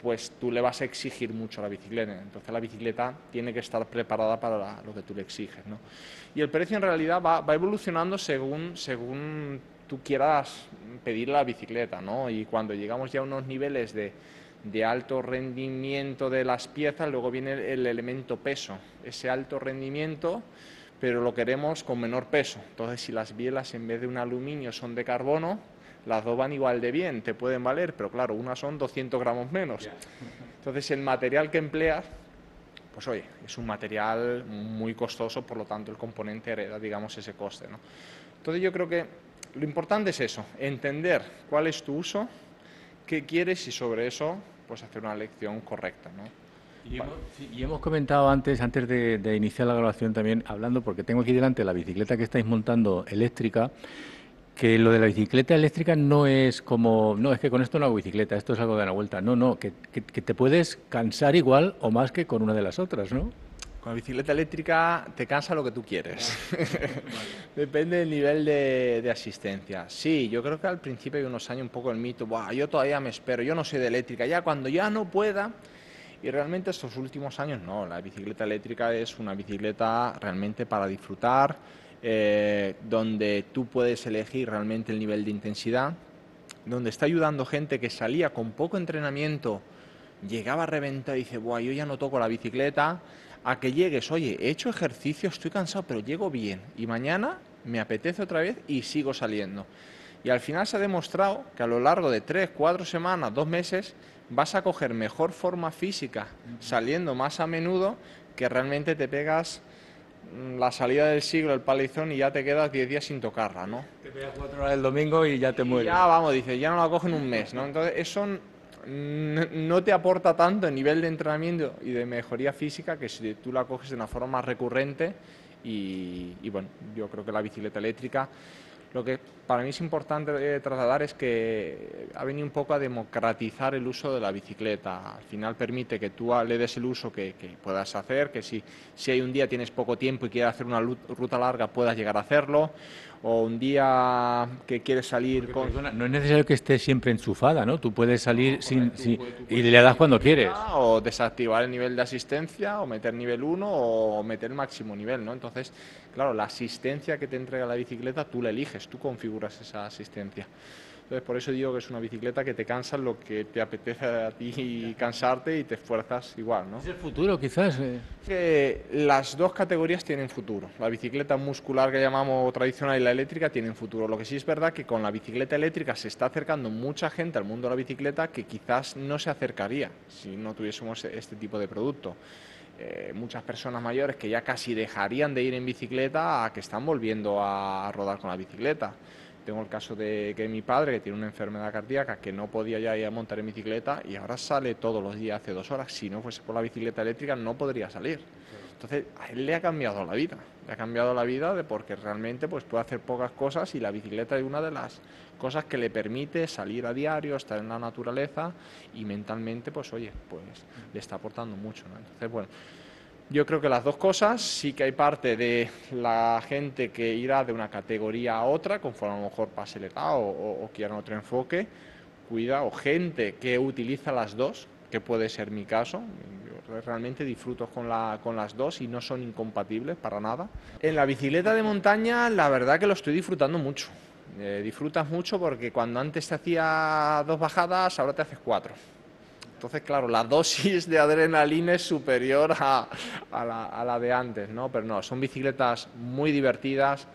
B: pues tú le vas a exigir mucho a la bicicleta. Entonces la bicicleta tiene que estar preparada para lo que tú le exiges. ¿no? Y el precio en realidad va, va, evolucionando según, según tú quieras pedir la bicicleta. ¿no? Y cuando llegamos ya a unos niveles de, de alto rendimiento de las piezas, luego viene el elemento peso. Ese alto rendimiento pero lo queremos con menor peso. Entonces, si las bielas en vez de un aluminio son de carbono, las dos van igual de bien, te pueden valer, pero claro, unas son 200 gramos menos. Entonces, el material que empleas, pues oye, es un material muy costoso, por lo tanto, el componente hereda, digamos, ese coste. ¿no? Entonces, yo creo que lo importante es eso, entender cuál es tu uso, qué quieres y sobre eso, pues hacer una elección correcta. ¿no?
A: Y hemos, comentado antes, antes de, iniciar la grabación también, hablando, porque tengo aquí delante la bicicleta que estáis montando eléctrica, que lo de la bicicleta eléctrica no es como, no, es que con esto no hago bicicleta, esto es algo de la vuelta. No, no, que, te puedes cansar igual o más que con una de las otras, ¿no?
B: Con la bicicleta eléctrica te cansa lo que tú quieres. [laughs] Depende del nivel de, asistencia. Sí, yo creo que al principio hay unos años un poco el mito, yo todavía me espero, yo no soy de eléctrica, ya cuando ya no pueda, y realmente estos últimos años no, la bicicleta eléctrica es una bicicleta realmente para disfrutar, eh, donde tú puedes elegir realmente el nivel de intensidad, donde está ayudando gente que salía con poco entrenamiento, llegaba a reventar y dice, Buah, yo ya no toco la bicicleta, a que llegues, oye, he hecho ejercicio, estoy cansado, pero llego bien y mañana me apetece otra vez y sigo saliendo. Y al final se ha demostrado que a lo largo de tres, cuatro semanas, dos meses, vas a coger mejor forma física saliendo más a menudo que realmente te pegas mm, la salida del siglo, el palizón, y ya te quedas 10 días sin tocarla, ¿no?
A: Te pegas cuatro horas el domingo y ya te mueres.
B: Ya, vamos, dices, ya no la cogen un mes, ¿no? Entonces, eso no te aporta tanto en nivel de entrenamiento y de mejoría física que si tú la coges de una forma más recurrente y, y bueno, yo creo que la bicicleta eléctrica lo que para mí es importante eh, trasladar es que ha venido un poco a democratizar el uso de la bicicleta. Al final permite que tú le des el uso que, puedas hacer, que si, si hay un día tienes poco tiempo y quieres hacer una ruta larga puedas llegar a hacerlo o un día que quieres salir con...
A: no es necesario que esté siempre enchufada, ¿no? Tú puedes salir sin, y le das cuando quieres.
B: O desactivar el nivel de asistencia, o meter nivel 1, o meter máximo nivel, ¿no? Entonces, claro, la asistencia que te entrega la bicicleta tú la eliges, tú configuras esa asistencia. Entonces, por eso digo que es una bicicleta que te cansa lo que te apetece a ti cansarte y te esfuerzas igual, ¿no?
A: Es el futuro, quizás. Eh.
B: Que las dos categorías tienen futuro. La bicicleta muscular que llamamos tradicional y la eléctrica tienen futuro. Lo que sí es verdad que con la bicicleta eléctrica se está acercando mucha gente al mundo de la bicicleta que quizás no se acercaría si no tuviésemos este tipo de producto. Eh, muchas personas mayores que ya casi dejarían de ir en bicicleta a que están volviendo a rodar con la bicicleta. Tengo el caso de que mi padre, que tiene una enfermedad cardíaca, que no podía ya ir a montar en bicicleta y ahora sale todos los días hace dos horas. Si no fuese por la bicicleta eléctrica no podría salir. Entonces, a él le ha cambiado la vida. Le ha cambiado la vida de porque realmente pues, puede hacer pocas cosas y la bicicleta es una de las cosas que le permite salir a diario, estar en la naturaleza y mentalmente, pues oye, pues le está aportando mucho. Entonces, bueno, yo creo que las dos cosas, sí que hay parte de la gente que irá de una categoría a otra, conforme a lo mejor pase el edad o, o, quieran otro enfoque, cuida, o gente que utiliza las dos, que puede ser mi caso, yo realmente disfruto con, la, con las dos y no son incompatibles para nada. En la bicicleta de montaña, la verdad que lo estoy disfrutando mucho. Eh, disfrutas mucho porque cuando antes te hacía dos bajadas, ahora te haces cuatro. Entonces, claro, la dosis de adrenalina es superior a, la, de antes, ¿no? Pero no, son bicicletas muy divertidas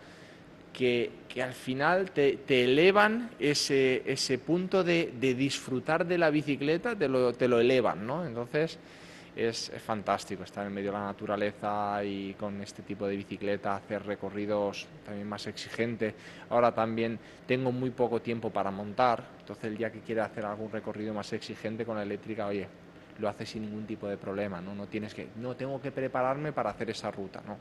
B: que, al final te, elevan ese, ese punto de, disfrutar de la bicicleta, te lo, te lo elevan, ¿no? Entonces, es, fantástico estar en medio de la naturaleza y con este tipo de bicicleta, hacer recorridos también más exigentes. Ahora también tengo muy poco tiempo para montar, entonces el día que quiera hacer algún recorrido más exigente con la eléctrica, oye, lo hace sin ningún tipo de problema, ¿no? No tienes que, no tengo que prepararme para hacer esa ruta, ¿no?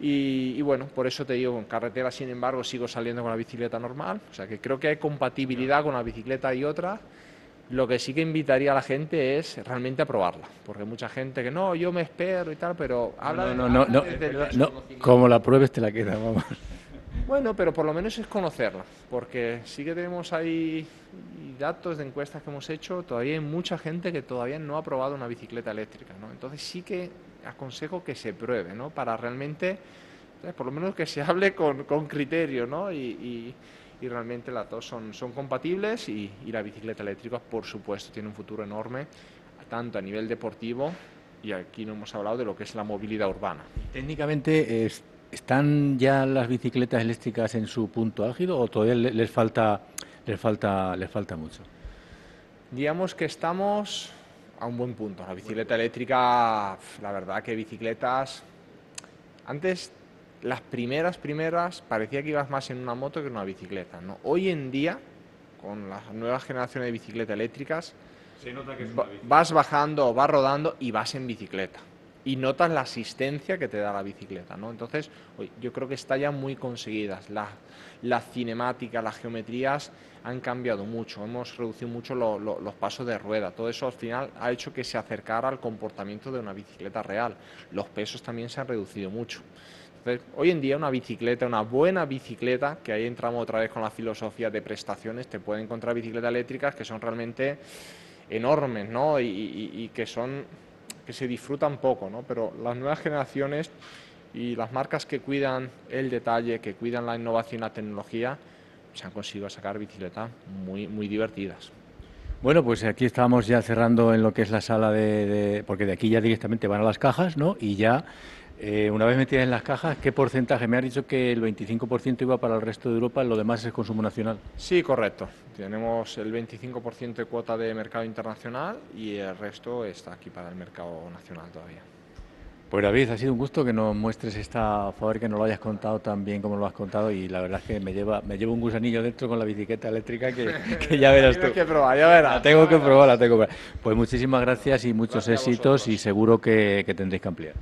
B: Y, y, bueno, por eso te digo, en carretera, sin embargo, sigo saliendo con la bicicleta normal. O sea que creo que hay compatibilidad con una bicicleta y otra. Lo que sí que invitaría a la gente es realmente a probarla, porque mucha gente que no, yo me espero y tal, pero habla
A: no, no, no, no, como la pruebes te la queda, vamos.
B: Bueno, pero por lo menos es conocerla, porque sí que tenemos ahí datos de encuestas que hemos hecho, todavía hay mucha gente que todavía no ha probado una bicicleta eléctrica, ¿no? Entonces sí que aconsejo que se pruebe, ¿no? Para realmente, por lo menos que se hable con, criterio, ¿no? Y, realmente las dos son, son compatibles y, la bicicleta eléctrica, por supuesto, tiene un futuro enorme, tanto a nivel deportivo y aquí no hemos hablado de lo que es la movilidad urbana.
A: Técnicamente es ¿Están ya las bicicletas eléctricas en su punto álgido o todavía les falta, les falta, les falta mucho?
B: Digamos que estamos a un buen punto. La bicicleta eléctrica, la verdad que bicicletas, antes las primeras, primeras, parecía que ibas más en una moto que en una bicicleta. ¿no? Hoy en día, con las nuevas generaciones de bicicletas eléctricas, vas bajando, vas rodando y vas en bicicleta y notas la asistencia que te da la bicicleta, ¿no? Entonces, yo creo que está ya muy conseguidas. La, la cinemática, las geometrías han cambiado mucho, hemos reducido mucho los pasos de rueda. Todo eso al final ha hecho que se acercara al comportamiento de una bicicleta real. Los pesos también se han reducido mucho. Hoy en día una bicicleta, una buena bicicleta, que ahí entramos otra vez con la filosofía de prestaciones, te pueden encontrar bicicletas eléctricas que son realmente enormes, ¿no? y que son que se disfrutan poco, ¿no? pero las nuevas generaciones y las marcas que cuidan el detalle, que cuidan la innovación y la tecnología, se han conseguido sacar bicicletas muy, muy divertidas.
A: Bueno, pues aquí estamos ya cerrando en lo que es la sala de, porque de aquí ya directamente van a las cajas, ¿no? Y ya eh, una vez metidas en las cajas, ¿qué porcentaje? Me ha dicho que el 25% iba para el resto de Europa, lo demás es consumo nacional.
B: Sí, correcto. Tenemos el 25% de cuota de mercado internacional y el resto está aquí para el mercado nacional todavía.
A: Pues David, ha sido un gusto que nos muestres esta favor, que nos lo hayas contado tan bien como lo has contado y la verdad es que me lleva me llevo un gusanillo dentro con la bicicleta eléctrica que, [laughs] ya verás tú.
B: que probar, ya verás.
A: La tengo que probar, la tengo que probar. Pues muchísimas gracias y muchos éxitos y seguro que, que tendréis que ampliar.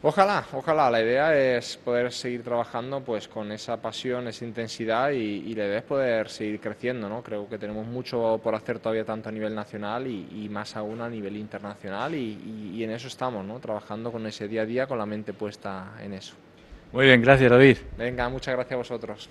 B: Ojalá, ojalá. La idea es poder seguir trabajando pues con esa pasión, esa intensidad y, la idea es poder seguir creciendo. ¿no? Creo que tenemos mucho por hacer todavía tanto a nivel nacional y, más aún a nivel internacional y, y, en eso estamos, ¿no? trabajando con ese día a día con la mente puesta en eso.
A: Muy bien, gracias David.
B: Venga, muchas gracias a vosotros.